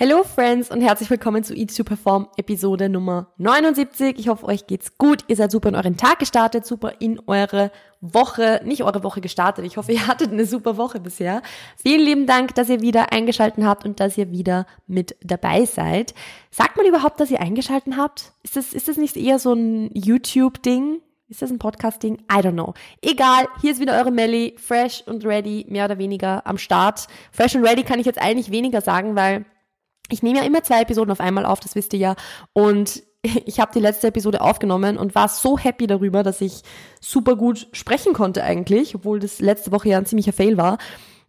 Hello Friends und herzlich willkommen zu Eat to Perform Episode Nummer 79. Ich hoffe, euch geht's gut. Ihr seid super in euren Tag gestartet, super in eure Woche, nicht eure Woche gestartet. Ich hoffe, ihr hattet eine super Woche bisher. Vielen lieben Dank, dass ihr wieder eingeschalten habt und dass ihr wieder mit dabei seid. Sagt man überhaupt, dass ihr eingeschalten habt? Ist das, ist das nicht eher so ein YouTube-Ding? Ist das ein Podcast-Ding? I don't know. Egal, hier ist wieder eure Melly, fresh und ready, mehr oder weniger am Start. Fresh und ready kann ich jetzt eigentlich weniger sagen, weil ich nehme ja immer zwei Episoden auf einmal auf, das wisst ihr ja. Und ich habe die letzte Episode aufgenommen und war so happy darüber, dass ich super gut sprechen konnte eigentlich, obwohl das letzte Woche ja ein ziemlicher Fail war.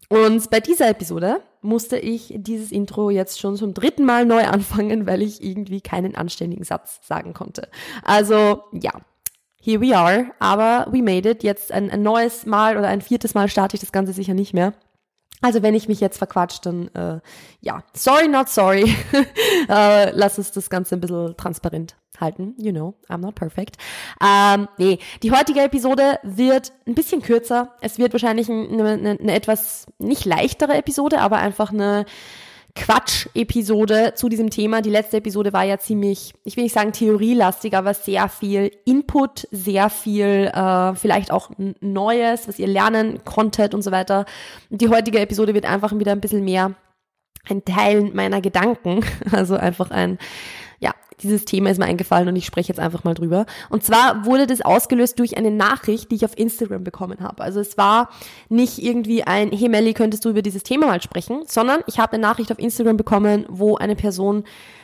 Und bei dieser Episode musste ich dieses Intro jetzt schon zum dritten Mal neu anfangen, weil ich irgendwie keinen anständigen Satz sagen konnte. Also ja, here we are, aber we made it. Jetzt ein, ein neues Mal oder ein viertes Mal starte ich das Ganze sicher nicht mehr. Also wenn ich mich jetzt verquatscht, dann äh, ja, sorry, not sorry. äh, lass uns das Ganze ein bisschen transparent halten. You know, I'm not perfect. Ähm, nee, die heutige Episode wird ein bisschen kürzer. Es wird wahrscheinlich eine, eine, eine etwas nicht leichtere Episode, aber einfach eine Quatsch-Episode zu diesem Thema. Die letzte Episode war ja ziemlich, ich will nicht sagen theorielastig, aber sehr viel Input, sehr viel äh, vielleicht auch Neues, was ihr lernen konntet und so weiter. Die heutige Episode wird einfach wieder ein bisschen mehr ein Teil meiner Gedanken, also einfach ein dieses Thema ist mir eingefallen und ich spreche jetzt einfach mal drüber. Und zwar wurde das ausgelöst durch eine Nachricht, die ich auf Instagram bekommen habe. Also es war nicht irgendwie ein, hey Melly, könntest du über dieses Thema mal sprechen, sondern ich habe eine Nachricht auf Instagram bekommen, wo eine Person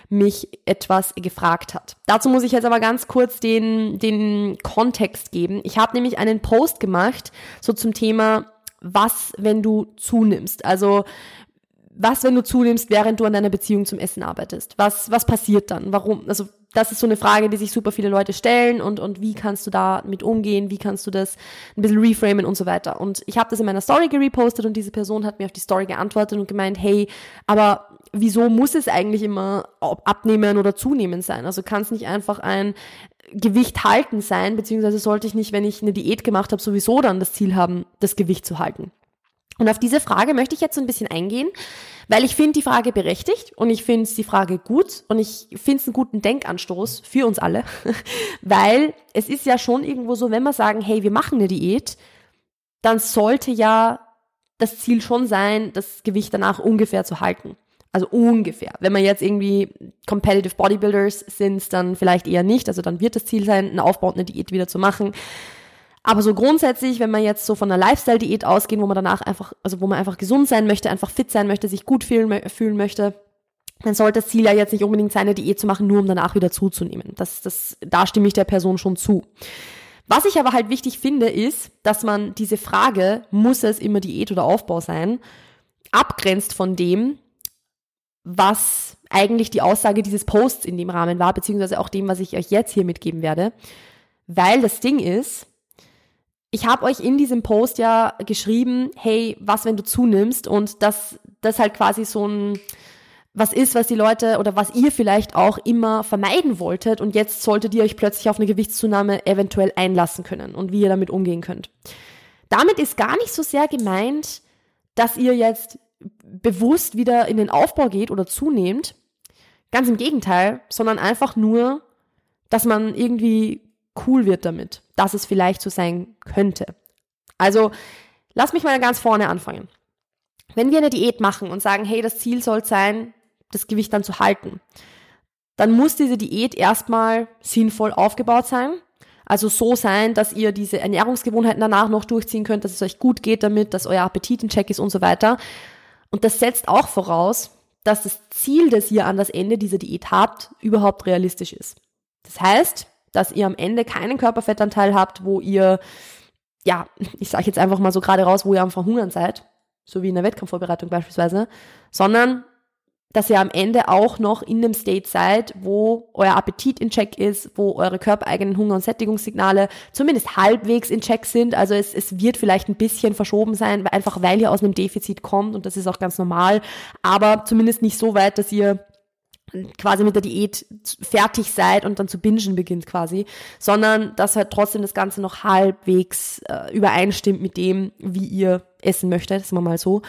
mich etwas gefragt hat. Dazu muss ich jetzt aber ganz kurz den, den Kontext geben. Ich habe nämlich einen Post gemacht, so zum Thema, was, wenn du zunimmst. Also was, wenn du zunimmst, während du an deiner Beziehung zum Essen arbeitest? Was, was passiert dann? Warum? Also, das ist so eine Frage, die sich super viele Leute stellen und, und wie kannst du da mit umgehen? Wie kannst du das ein bisschen reframen und so weiter? Und ich habe das in meiner Story gerepostet und diese Person hat mir auf die Story geantwortet und gemeint, hey, aber wieso muss es eigentlich immer abnehmen oder zunehmen sein? Also kann es nicht einfach ein Gewicht halten sein, beziehungsweise sollte ich nicht, wenn ich eine Diät gemacht habe, sowieso dann das Ziel haben, das Gewicht zu halten? Und auf diese Frage möchte ich jetzt so ein bisschen eingehen, weil ich finde die Frage berechtigt und ich finde die Frage gut und ich finde es einen guten Denkanstoß für uns alle, weil es ist ja schon irgendwo so, wenn wir sagen, hey, wir machen eine Diät, dann sollte ja das Ziel schon sein, das Gewicht danach ungefähr zu halten. Also ungefähr. Wenn wir jetzt irgendwie Competitive Bodybuilders sind, dann vielleicht eher nicht. Also dann wird das Ziel sein, eine aufbauende Diät wieder zu machen. Aber so grundsätzlich, wenn man jetzt so von einer Lifestyle-Diät ausgehen, wo man danach einfach, also wo man einfach gesund sein möchte, einfach fit sein möchte, sich gut fühlen, fühlen möchte, dann sollte das Ziel ja jetzt nicht unbedingt sein, eine Diät zu machen, nur um danach wieder zuzunehmen. Das, das, da stimme ich der Person schon zu. Was ich aber halt wichtig finde, ist, dass man diese Frage, muss es immer Diät oder Aufbau sein, abgrenzt von dem, was eigentlich die Aussage dieses Posts in dem Rahmen war, beziehungsweise auch dem, was ich euch jetzt hier mitgeben werde. Weil das Ding ist, ich habe euch in diesem Post ja geschrieben, hey, was, wenn du zunimmst und dass das halt quasi so ein was ist, was die Leute oder was ihr vielleicht auch immer vermeiden wolltet und jetzt solltet ihr euch plötzlich auf eine Gewichtszunahme eventuell einlassen können und wie ihr damit umgehen könnt. Damit ist gar nicht so sehr gemeint, dass ihr jetzt bewusst wieder in den Aufbau geht oder zunehmt. Ganz im Gegenteil, sondern einfach nur, dass man irgendwie cool wird damit, dass es vielleicht so sein könnte. Also, lass mich mal ganz vorne anfangen. Wenn wir eine Diät machen und sagen, hey, das Ziel soll sein, das Gewicht dann zu halten, dann muss diese Diät erstmal sinnvoll aufgebaut sein. Also so sein, dass ihr diese Ernährungsgewohnheiten danach noch durchziehen könnt, dass es euch gut geht damit, dass euer Appetit in Check ist und so weiter. Und das setzt auch voraus, dass das Ziel, das ihr an das Ende dieser Diät habt, überhaupt realistisch ist. Das heißt, dass ihr am Ende keinen Körperfettanteil habt, wo ihr, ja, ich sage jetzt einfach mal so gerade raus, wo ihr am Verhungern seid, so wie in der Wettkampfvorbereitung beispielsweise, sondern dass ihr am Ende auch noch in dem State seid, wo euer Appetit in Check ist, wo eure körpereigenen Hunger- und Sättigungssignale zumindest halbwegs in Check sind. Also es, es wird vielleicht ein bisschen verschoben sein, einfach weil ihr aus einem Defizit kommt und das ist auch ganz normal, aber zumindest nicht so weit, dass ihr quasi mit der Diät fertig seid und dann zu bingen beginnt quasi, sondern dass halt trotzdem das Ganze noch halbwegs äh, übereinstimmt mit dem, wie ihr essen möchtet, das ist mal so.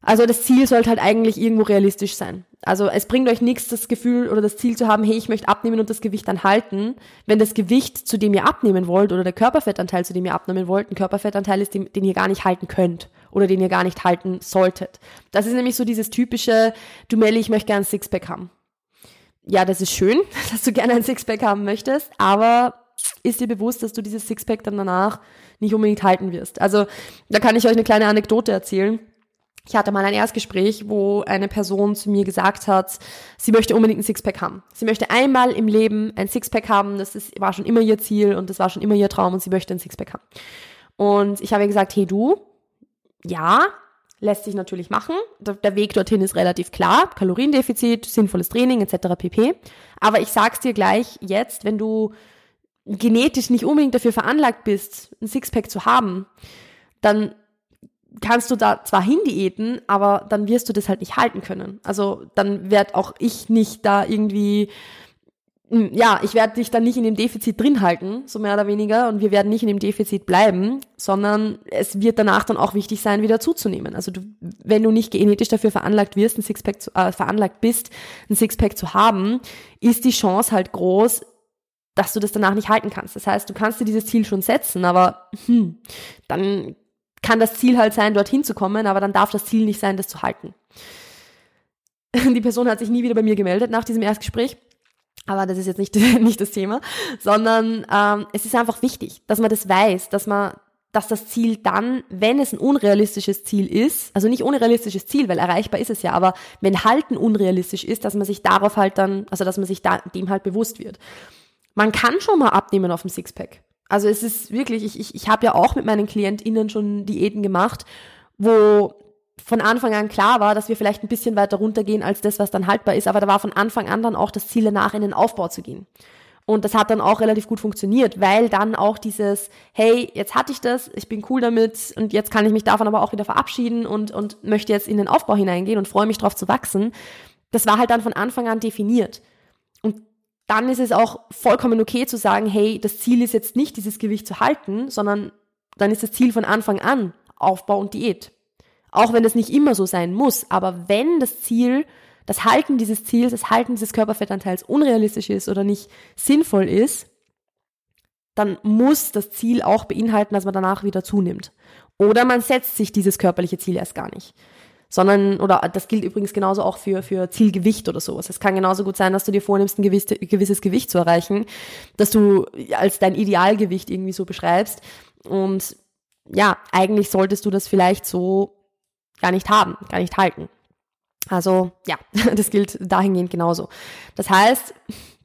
Also das Ziel sollte halt eigentlich irgendwo realistisch sein. Also es bringt euch nichts, das Gefühl oder das Ziel zu haben, hey, ich möchte abnehmen und das Gewicht dann halten, wenn das Gewicht, zu dem ihr abnehmen wollt, oder der Körperfettanteil, zu dem ihr abnehmen wollt, ein Körperfettanteil ist, den, den ihr gar nicht halten könnt oder den ihr gar nicht halten solltet. Das ist nämlich so dieses typische, du Melli, ich möchte gerne ein Sixpack haben. Ja, das ist schön, dass du gerne ein Sixpack haben möchtest, aber ist dir bewusst, dass du dieses Sixpack dann danach nicht unbedingt halten wirst. Also da kann ich euch eine kleine Anekdote erzählen. Ich hatte mal ein Erstgespräch, wo eine Person zu mir gesagt hat, sie möchte unbedingt ein Sixpack haben. Sie möchte einmal im Leben ein Sixpack haben. Das ist, war schon immer ihr Ziel und das war schon immer ihr Traum und sie möchte ein Sixpack haben. Und ich habe ihr gesagt, hey du, ja, lässt sich natürlich machen. Der Weg dorthin ist relativ klar. Kaloriendefizit, sinnvolles Training etc. pp. Aber ich sag's dir gleich jetzt, wenn du genetisch nicht unbedingt dafür veranlagt bist, ein Sixpack zu haben, dann kannst du da zwar hindiäten, aber dann wirst du das halt nicht halten können. Also dann werd auch ich nicht da irgendwie, ja, ich werde dich dann nicht in dem Defizit drin halten, so mehr oder weniger, und wir werden nicht in dem Defizit bleiben, sondern es wird danach dann auch wichtig sein, wieder zuzunehmen. Also du, wenn du nicht genetisch dafür veranlagt wirst, ein Sixpack zu, äh, veranlagt bist, ein Sixpack zu haben, ist die Chance halt groß, dass du das danach nicht halten kannst. Das heißt, du kannst dir dieses Ziel schon setzen, aber hm, dann kann das Ziel halt sein, dorthin zu kommen, aber dann darf das Ziel nicht sein, das zu halten. Die Person hat sich nie wieder bei mir gemeldet nach diesem Erstgespräch. Aber das ist jetzt nicht, nicht das Thema, sondern ähm, es ist einfach wichtig, dass man das weiß, dass man, dass das Ziel dann, wenn es ein unrealistisches Ziel ist, also nicht unrealistisches Ziel, weil erreichbar ist es ja, aber wenn Halten unrealistisch ist, dass man sich darauf halt dann, also dass man sich da, dem halt bewusst wird. Man kann schon mal abnehmen auf dem Sixpack. Also es ist wirklich, ich, ich, ich habe ja auch mit meinen KlientInnen schon Diäten gemacht, wo von Anfang an klar war, dass wir vielleicht ein bisschen weiter runtergehen als das, was dann haltbar ist, aber da war von Anfang an dann auch das Ziel danach in den Aufbau zu gehen. Und das hat dann auch relativ gut funktioniert, weil dann auch dieses, hey, jetzt hatte ich das, ich bin cool damit und jetzt kann ich mich davon aber auch wieder verabschieden und, und möchte jetzt in den Aufbau hineingehen und freue mich drauf zu wachsen. Das war halt dann von Anfang an definiert. Und dann ist es auch vollkommen okay zu sagen, hey, das Ziel ist jetzt nicht, dieses Gewicht zu halten, sondern dann ist das Ziel von Anfang an Aufbau und Diät. Auch wenn das nicht immer so sein muss, aber wenn das Ziel, das Halten dieses Ziels, das Halten dieses Körperfettanteils unrealistisch ist oder nicht sinnvoll ist, dann muss das Ziel auch beinhalten, dass man danach wieder zunimmt. Oder man setzt sich dieses körperliche Ziel erst gar nicht sondern, oder das gilt übrigens genauso auch für, für Zielgewicht oder sowas. Es kann genauso gut sein, dass du dir vornimmst, ein gewisses, gewisses Gewicht zu erreichen, dass du als dein Idealgewicht irgendwie so beschreibst. Und ja, eigentlich solltest du das vielleicht so gar nicht haben, gar nicht halten. Also ja, das gilt dahingehend genauso. Das heißt,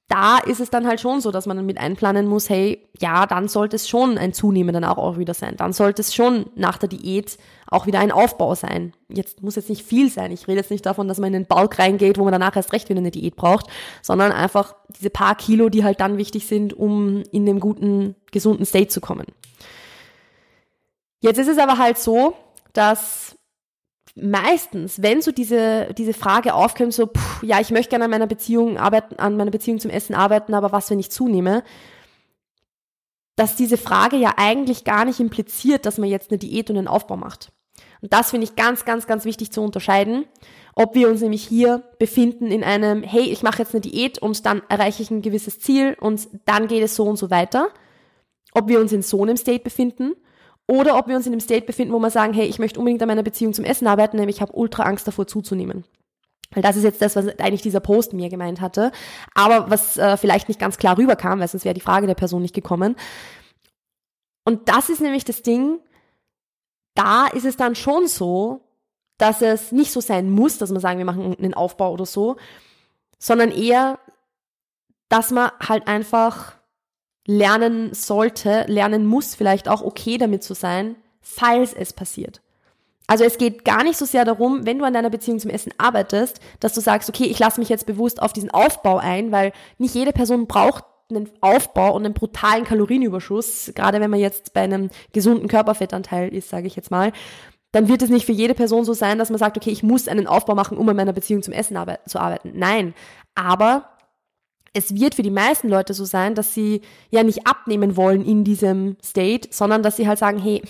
da ist es dann halt schon so, dass man dann mit einplanen muss, hey, ja, dann sollte es schon ein Zunehmen dann auch, auch wieder sein. Dann sollte es schon nach der Diät auch wieder ein Aufbau sein. Jetzt muss jetzt nicht viel sein. Ich rede jetzt nicht davon, dass man in den Balk reingeht, wo man danach erst recht wieder eine Diät braucht, sondern einfach diese paar Kilo, die halt dann wichtig sind, um in dem guten, gesunden State zu kommen. Jetzt ist es aber halt so, dass meistens, wenn so diese, diese Frage aufkommt, so, pff, ja, ich möchte gerne an meiner Beziehung arbeiten, an meiner Beziehung zum Essen arbeiten, aber was, wenn ich zunehme, dass diese Frage ja eigentlich gar nicht impliziert, dass man jetzt eine Diät und einen Aufbau macht. Und das finde ich ganz, ganz, ganz wichtig zu unterscheiden, ob wir uns nämlich hier befinden in einem, hey, ich mache jetzt eine Diät und dann erreiche ich ein gewisses Ziel und dann geht es so und so weiter. Ob wir uns in so einem State befinden oder ob wir uns in einem State befinden, wo wir sagen, hey, ich möchte unbedingt an meiner Beziehung zum Essen arbeiten, nämlich ich habe ultra Angst davor zuzunehmen. Weil das ist jetzt das, was eigentlich dieser Post mir gemeint hatte. Aber was äh, vielleicht nicht ganz klar rüberkam, weil sonst wäre die Frage der Person nicht gekommen. Und das ist nämlich das Ding, da ist es dann schon so, dass es nicht so sein muss, dass man sagen, wir machen einen Aufbau oder so, sondern eher, dass man halt einfach lernen sollte, lernen muss, vielleicht auch okay damit zu sein, falls es passiert. Also es geht gar nicht so sehr darum, wenn du an deiner Beziehung zum Essen arbeitest, dass du sagst, okay, ich lasse mich jetzt bewusst auf diesen Aufbau ein, weil nicht jede Person braucht einen Aufbau und einen brutalen Kalorienüberschuss, gerade wenn man jetzt bei einem gesunden Körperfettanteil ist, sage ich jetzt mal, dann wird es nicht für jede Person so sein, dass man sagt, okay, ich muss einen Aufbau machen, um an meiner Beziehung zum Essen zu arbeiten. Nein, aber es wird für die meisten Leute so sein, dass sie ja nicht abnehmen wollen in diesem State, sondern dass sie halt sagen, hey,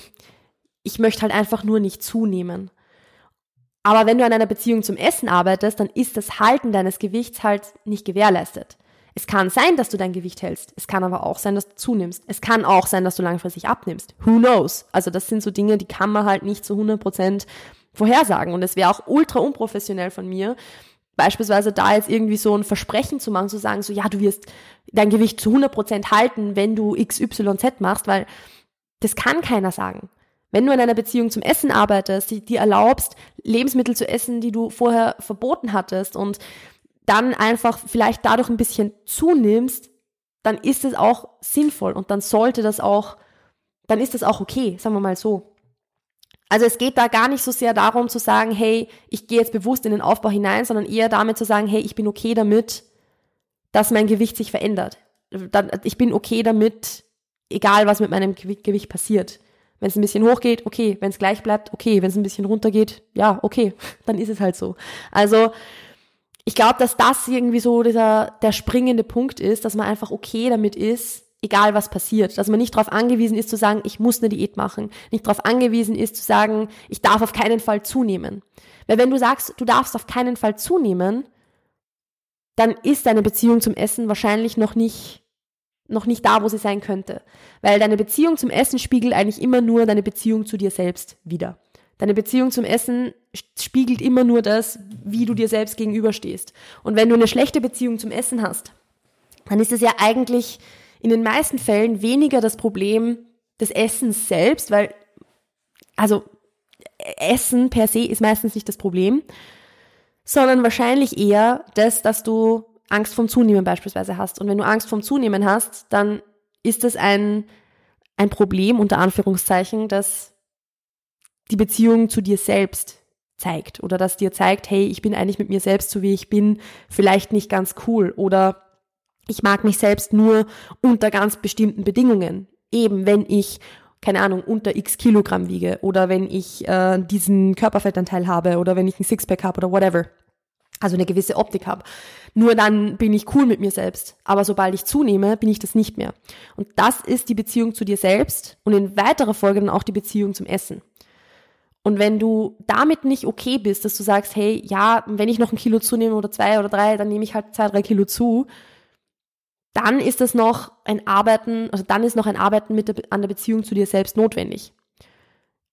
ich möchte halt einfach nur nicht zunehmen. Aber wenn du an einer Beziehung zum Essen arbeitest, dann ist das Halten deines Gewichts halt nicht gewährleistet. Es kann sein, dass du dein Gewicht hältst. Es kann aber auch sein, dass du zunimmst. Es kann auch sein, dass du langfristig abnimmst. Who knows? Also das sind so Dinge, die kann man halt nicht zu 100 Prozent vorhersagen. Und es wäre auch ultra unprofessionell von mir, beispielsweise da jetzt irgendwie so ein Versprechen zu machen, zu sagen, so ja, du wirst dein Gewicht zu 100 Prozent halten, wenn du XYZ machst, weil das kann keiner sagen. Wenn du in einer Beziehung zum Essen arbeitest, die dir erlaubst, Lebensmittel zu essen, die du vorher verboten hattest und dann einfach vielleicht dadurch ein bisschen zunimmst, dann ist es auch sinnvoll und dann sollte das auch, dann ist das auch okay, sagen wir mal so. Also es geht da gar nicht so sehr darum zu sagen, hey, ich gehe jetzt bewusst in den Aufbau hinein, sondern eher damit zu sagen, hey, ich bin okay damit, dass mein Gewicht sich verändert. Ich bin okay damit, egal was mit meinem Gewicht passiert. Wenn es ein bisschen hochgeht, okay. Wenn es gleich bleibt, okay. Wenn es ein bisschen runtergeht, ja, okay. Dann ist es halt so. Also ich glaube, dass das irgendwie so dieser, der springende Punkt ist, dass man einfach okay damit ist, egal was passiert. Dass man nicht darauf angewiesen ist zu sagen, ich muss eine Diät machen. Nicht darauf angewiesen ist zu sagen, ich darf auf keinen Fall zunehmen. Weil wenn du sagst, du darfst auf keinen Fall zunehmen, dann ist deine Beziehung zum Essen wahrscheinlich noch nicht, noch nicht da, wo sie sein könnte. Weil deine Beziehung zum Essen spiegelt eigentlich immer nur deine Beziehung zu dir selbst wieder. Deine Beziehung zum Essen spiegelt immer nur das, wie du dir selbst gegenüberstehst. Und wenn du eine schlechte Beziehung zum Essen hast, dann ist es ja eigentlich in den meisten Fällen weniger das Problem des Essens selbst, weil, also, Essen per se ist meistens nicht das Problem, sondern wahrscheinlich eher das, dass du Angst vom Zunehmen beispielsweise hast. Und wenn du Angst vom Zunehmen hast, dann ist das ein, ein Problem unter Anführungszeichen, das die Beziehung zu dir selbst zeigt oder das dir zeigt, hey, ich bin eigentlich mit mir selbst so wie ich bin, vielleicht nicht ganz cool oder ich mag mich selbst nur unter ganz bestimmten Bedingungen. Eben wenn ich keine Ahnung, unter x Kilogramm wiege oder wenn ich äh, diesen Körperfettanteil habe oder wenn ich ein Sixpack habe oder whatever. Also eine gewisse Optik habe. Nur dann bin ich cool mit mir selbst. Aber sobald ich zunehme, bin ich das nicht mehr. Und das ist die Beziehung zu dir selbst und in weiterer Folge dann auch die Beziehung zum Essen. Und wenn du damit nicht okay bist, dass du sagst, hey, ja, wenn ich noch ein Kilo zunehme oder zwei oder drei, dann nehme ich halt zwei, drei Kilo zu, dann ist das noch ein Arbeiten, also dann ist noch ein Arbeiten mit der, an der Beziehung zu dir selbst notwendig.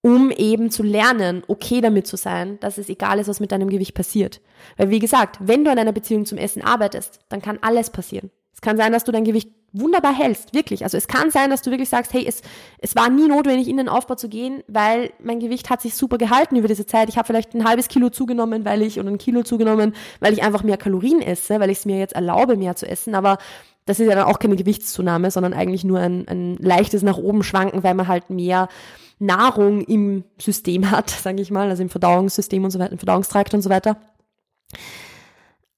Um eben zu lernen, okay damit zu sein, dass es egal ist, was mit deinem Gewicht passiert. Weil wie gesagt, wenn du an einer Beziehung zum Essen arbeitest, dann kann alles passieren. Es kann sein, dass du dein Gewicht wunderbar hältst, wirklich. Also es kann sein, dass du wirklich sagst, hey, es, es war nie notwendig, in den Aufbau zu gehen, weil mein Gewicht hat sich super gehalten über diese Zeit. Ich habe vielleicht ein halbes Kilo zugenommen, weil ich, oder ein Kilo zugenommen, weil ich einfach mehr Kalorien esse, weil ich es mir jetzt erlaube, mehr zu essen. Aber das ist ja dann auch keine Gewichtszunahme, sondern eigentlich nur ein, ein leichtes nach oben schwanken, weil man halt mehr Nahrung im System hat, sage ich mal, also im Verdauungssystem und so weiter, im Verdauungstrakt und so weiter.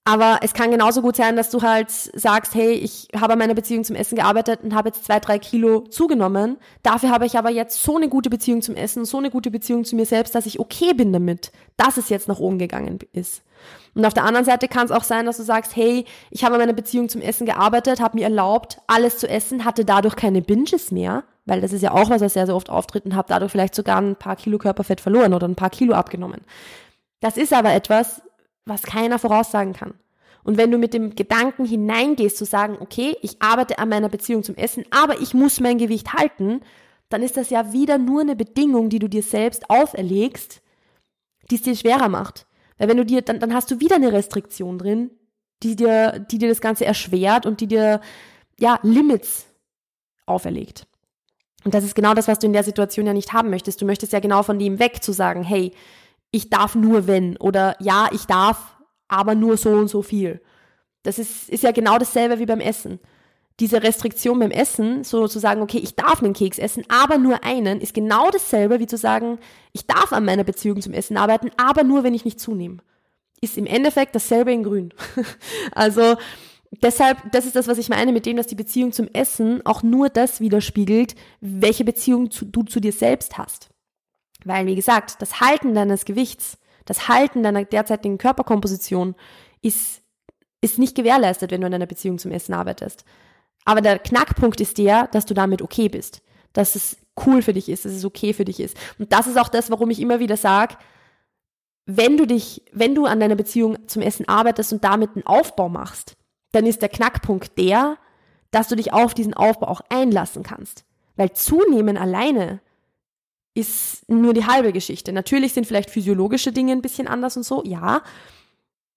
Aber es kann genauso gut sein, dass du halt sagst, hey, ich habe an meiner Beziehung zum Essen gearbeitet und habe jetzt zwei, drei Kilo zugenommen. Dafür habe ich aber jetzt so eine gute Beziehung zum Essen, so eine gute Beziehung zu mir selbst, dass ich okay bin damit, dass es jetzt nach oben gegangen ist. Und auf der anderen Seite kann es auch sein, dass du sagst, hey, ich habe an meiner Beziehung zum Essen gearbeitet, habe mir erlaubt, alles zu essen, hatte dadurch keine Binges mehr, weil das ist ja auch was, was sehr, sehr oft auftritt und habe dadurch vielleicht sogar ein paar Kilo Körperfett verloren oder ein paar Kilo abgenommen. Das ist aber etwas, was keiner voraussagen kann. Und wenn du mit dem Gedanken hineingehst zu sagen, okay, ich arbeite an meiner Beziehung zum Essen, aber ich muss mein Gewicht halten, dann ist das ja wieder nur eine Bedingung, die du dir selbst auferlegst, die es dir schwerer macht. Weil wenn du dir, dann, dann hast du wieder eine Restriktion drin, die dir, die dir das Ganze erschwert und die dir, ja, Limits auferlegt. Und das ist genau das, was du in der Situation ja nicht haben möchtest. Du möchtest ja genau von dem weg zu sagen, hey, ich darf nur wenn oder ja, ich darf, aber nur so und so viel. Das ist, ist ja genau dasselbe wie beim Essen. Diese Restriktion beim Essen, so zu sagen, okay, ich darf einen Keks essen, aber nur einen, ist genau dasselbe wie zu sagen, ich darf an meiner Beziehung zum Essen arbeiten, aber nur, wenn ich nicht zunehme. Ist im Endeffekt dasselbe in grün. also, deshalb, das ist das, was ich meine mit dem, dass die Beziehung zum Essen auch nur das widerspiegelt, welche Beziehung zu, du zu dir selbst hast. Weil, wie gesagt, das Halten deines Gewichts, das Halten deiner derzeitigen Körperkomposition ist, ist nicht gewährleistet, wenn du in einer Beziehung zum Essen arbeitest. Aber der Knackpunkt ist der, dass du damit okay bist. Dass es cool für dich ist, dass es okay für dich ist. Und das ist auch das, warum ich immer wieder sage, wenn du dich, wenn du an deiner Beziehung zum Essen arbeitest und damit einen Aufbau machst, dann ist der Knackpunkt der, dass du dich auf diesen Aufbau auch einlassen kannst. Weil zunehmen alleine ist nur die halbe Geschichte. Natürlich sind vielleicht physiologische Dinge ein bisschen anders und so, ja.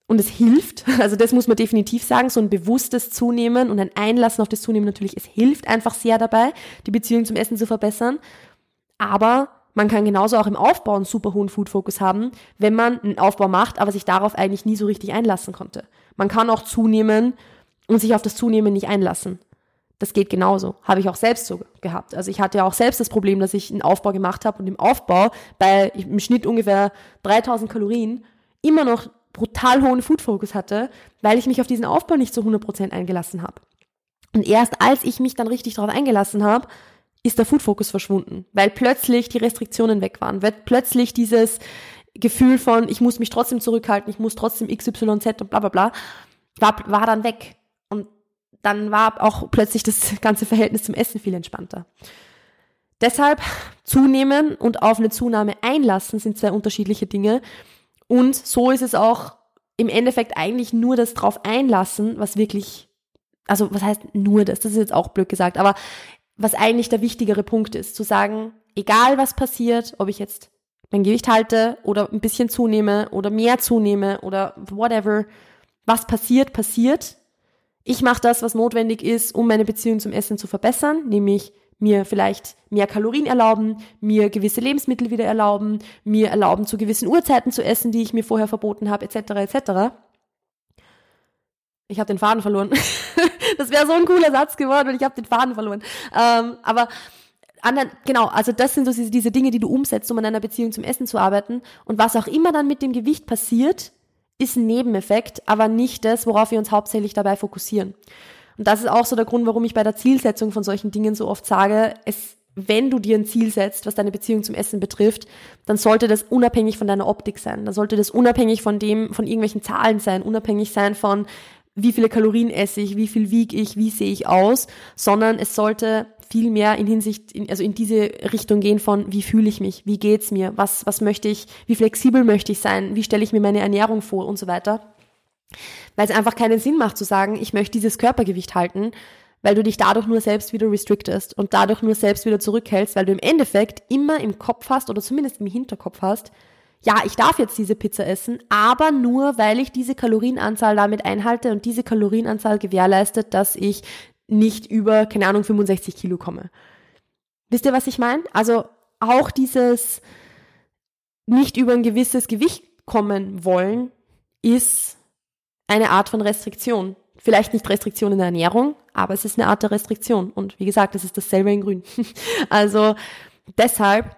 Und es hilft, also das muss man definitiv sagen, so ein bewusstes Zunehmen und ein Einlassen auf das Zunehmen natürlich, es hilft einfach sehr dabei, die Beziehung zum Essen zu verbessern. Aber man kann genauso auch im Aufbau einen super hohen Food-Fokus haben, wenn man einen Aufbau macht, aber sich darauf eigentlich nie so richtig einlassen konnte. Man kann auch zunehmen und sich auf das Zunehmen nicht einlassen. Das geht genauso. Habe ich auch selbst so gehabt. Also ich hatte ja auch selbst das Problem, dass ich einen Aufbau gemacht habe und im Aufbau bei im Schnitt ungefähr 3000 Kalorien immer noch brutal hohen Food Focus hatte, weil ich mich auf diesen Aufbau nicht zu 100% eingelassen habe. Und erst als ich mich dann richtig darauf eingelassen habe, ist der Food Focus verschwunden, weil plötzlich die Restriktionen weg waren, weil plötzlich dieses Gefühl von, ich muss mich trotzdem zurückhalten, ich muss trotzdem XYZ und bla bla bla, war, war dann weg dann war auch plötzlich das ganze Verhältnis zum Essen viel entspannter. Deshalb zunehmen und auf eine Zunahme einlassen sind zwei unterschiedliche Dinge. Und so ist es auch im Endeffekt eigentlich nur das drauf einlassen, was wirklich, also was heißt nur das, das ist jetzt auch blöd gesagt, aber was eigentlich der wichtigere Punkt ist, zu sagen, egal was passiert, ob ich jetzt mein Gewicht halte oder ein bisschen zunehme oder mehr zunehme oder whatever, was passiert, passiert ich mache das, was notwendig ist, um meine Beziehung zum Essen zu verbessern, nämlich mir vielleicht mehr Kalorien erlauben, mir gewisse Lebensmittel wieder erlauben, mir erlauben, zu gewissen Uhrzeiten zu essen, die ich mir vorher verboten habe, etc. etc. Ich habe den Faden verloren. das wäre so ein cooler Satz geworden und ich habe den Faden verloren. Ähm, aber anderen, genau, also das sind so diese, Dinge, die du umsetzt, um an einer Beziehung zum Essen zu arbeiten. Und was auch immer dann mit dem Gewicht passiert, ist ein Nebeneffekt, aber nicht das, worauf wir uns hauptsächlich dabei fokussieren. Und das ist auch so der Grund, warum ich bei der Zielsetzung von solchen Dingen so oft sage, es, wenn du dir ein Ziel setzt, was deine Beziehung zum Essen betrifft, dann sollte das unabhängig von deiner Optik sein. Dann sollte das unabhängig von dem, von irgendwelchen Zahlen sein, unabhängig sein von, wie viele Kalorien esse ich, wie viel wiege ich, wie sehe ich aus, sondern es sollte viel mehr in Hinsicht, in, also in diese Richtung gehen von, wie fühle ich mich, wie geht's mir, was, was möchte ich, wie flexibel möchte ich sein, wie stelle ich mir meine Ernährung vor und so weiter. Weil es einfach keinen Sinn macht zu sagen, ich möchte dieses Körpergewicht halten, weil du dich dadurch nur selbst wieder restrictest und dadurch nur selbst wieder zurückhältst, weil du im Endeffekt immer im Kopf hast oder zumindest im Hinterkopf hast, ja, ich darf jetzt diese Pizza essen, aber nur, weil ich diese Kalorienanzahl damit einhalte und diese Kalorienanzahl gewährleistet, dass ich nicht über, keine Ahnung, 65 Kilo komme. Wisst ihr, was ich meine? Also auch dieses nicht über ein gewisses Gewicht kommen wollen, ist eine Art von Restriktion. Vielleicht nicht Restriktion in der Ernährung, aber es ist eine Art der Restriktion. Und wie gesagt, es ist dasselbe in Grün. also deshalb,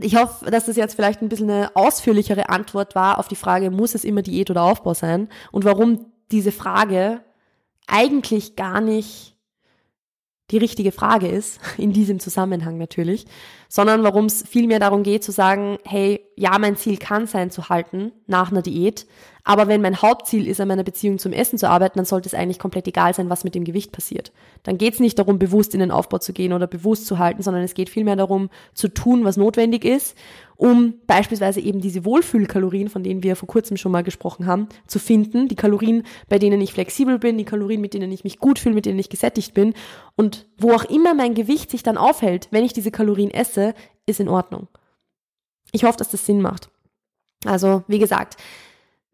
ich hoffe, dass das jetzt vielleicht ein bisschen eine ausführlichere Antwort war auf die Frage, muss es immer Diät oder Aufbau sein? Und warum diese Frage eigentlich gar nicht die richtige Frage ist, in diesem Zusammenhang natürlich, sondern warum es vielmehr darum geht zu sagen, hey, ja, mein Ziel kann sein zu halten nach einer Diät, aber wenn mein Hauptziel ist, an meiner Beziehung zum Essen zu arbeiten, dann sollte es eigentlich komplett egal sein, was mit dem Gewicht passiert. Dann geht es nicht darum, bewusst in den Aufbau zu gehen oder bewusst zu halten, sondern es geht vielmehr darum, zu tun, was notwendig ist, um beispielsweise eben diese Wohlfühlkalorien, von denen wir vor kurzem schon mal gesprochen haben, zu finden. Die Kalorien, bei denen ich flexibel bin, die Kalorien, mit denen ich mich gut fühle, mit denen ich gesättigt bin. Und wo auch immer mein Gewicht sich dann aufhält, wenn ich diese Kalorien esse, ist in Ordnung. Ich hoffe, dass das Sinn macht. Also, wie gesagt,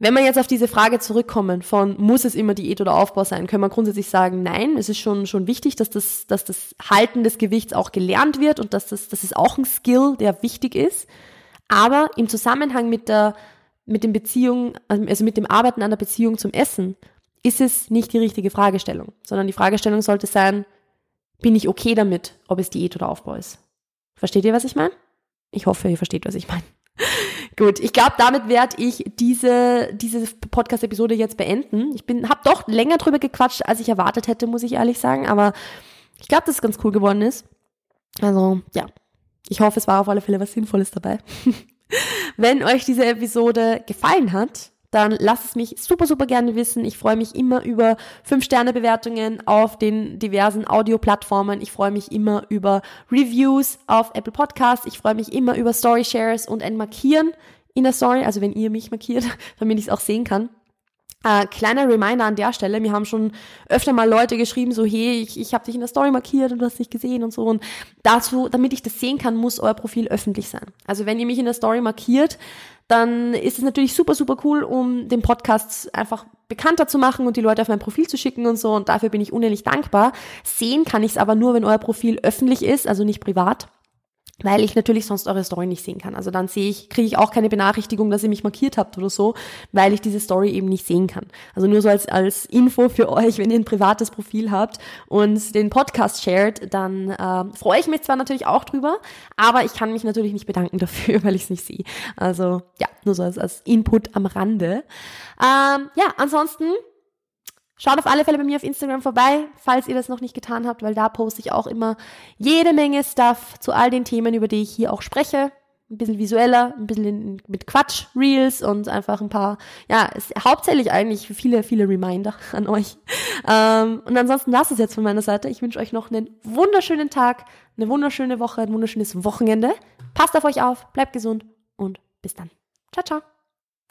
wenn wir jetzt auf diese Frage zurückkommen von muss es immer Diät oder Aufbau sein, können wir grundsätzlich sagen, nein, es ist schon, schon wichtig, dass das, dass das Halten des Gewichts auch gelernt wird und dass das, das ist auch ein Skill, der wichtig ist. Aber im Zusammenhang mit der, mit den Beziehungen, also mit dem Arbeiten an der Beziehung zum Essen, ist es nicht die richtige Fragestellung, sondern die Fragestellung sollte sein, bin ich okay damit, ob es Diät oder Aufbau ist? Versteht ihr, was ich meine? Ich hoffe, ihr versteht, was ich meine. Gut, ich glaube, damit werde ich diese, diese Podcast-Episode jetzt beenden. Ich habe doch länger drüber gequatscht, als ich erwartet hätte, muss ich ehrlich sagen. Aber ich glaube, dass es ganz cool geworden ist. Also, ja. Ich hoffe, es war auf alle Fälle was Sinnvolles dabei. Wenn euch diese Episode gefallen hat, dann lasst es mich super, super gerne wissen. Ich freue mich immer über 5-Sterne-Bewertungen auf den diversen Audio-Plattformen. Ich freue mich immer über Reviews auf Apple Podcasts. Ich freue mich immer über Story-Shares und ein Markieren in der Story, also wenn ihr mich markiert, damit ich es auch sehen kann. Äh, kleiner Reminder an der Stelle, mir haben schon öfter mal Leute geschrieben, so hey, ich, ich habe dich in der Story markiert und du hast nicht gesehen und so. Und dazu, damit ich das sehen kann, muss euer Profil öffentlich sein. Also wenn ihr mich in der Story markiert, dann ist es natürlich super, super cool, um den Podcast einfach bekannter zu machen und die Leute auf mein Profil zu schicken und so. Und dafür bin ich unendlich dankbar. Sehen kann ich es aber nur, wenn euer Profil öffentlich ist, also nicht privat weil ich natürlich sonst eure Story nicht sehen kann. Also dann sehe ich, kriege ich auch keine Benachrichtigung, dass ihr mich markiert habt oder so, weil ich diese Story eben nicht sehen kann. Also nur so als, als Info für euch, wenn ihr ein privates Profil habt und den Podcast shared, dann äh, freue ich mich zwar natürlich auch drüber, aber ich kann mich natürlich nicht bedanken dafür, weil ich es nicht sehe. Also ja, nur so als, als Input am Rande. Ähm, ja, ansonsten Schaut auf alle Fälle bei mir auf Instagram vorbei, falls ihr das noch nicht getan habt, weil da poste ich auch immer jede Menge Stuff zu all den Themen, über die ich hier auch spreche. Ein bisschen visueller, ein bisschen mit Quatsch, Reels und einfach ein paar, ja, ist hauptsächlich eigentlich viele, viele Reminder an euch. Ähm, und ansonsten das ist jetzt von meiner Seite. Ich wünsche euch noch einen wunderschönen Tag, eine wunderschöne Woche, ein wunderschönes Wochenende. Passt auf euch auf, bleibt gesund und bis dann. Ciao, ciao.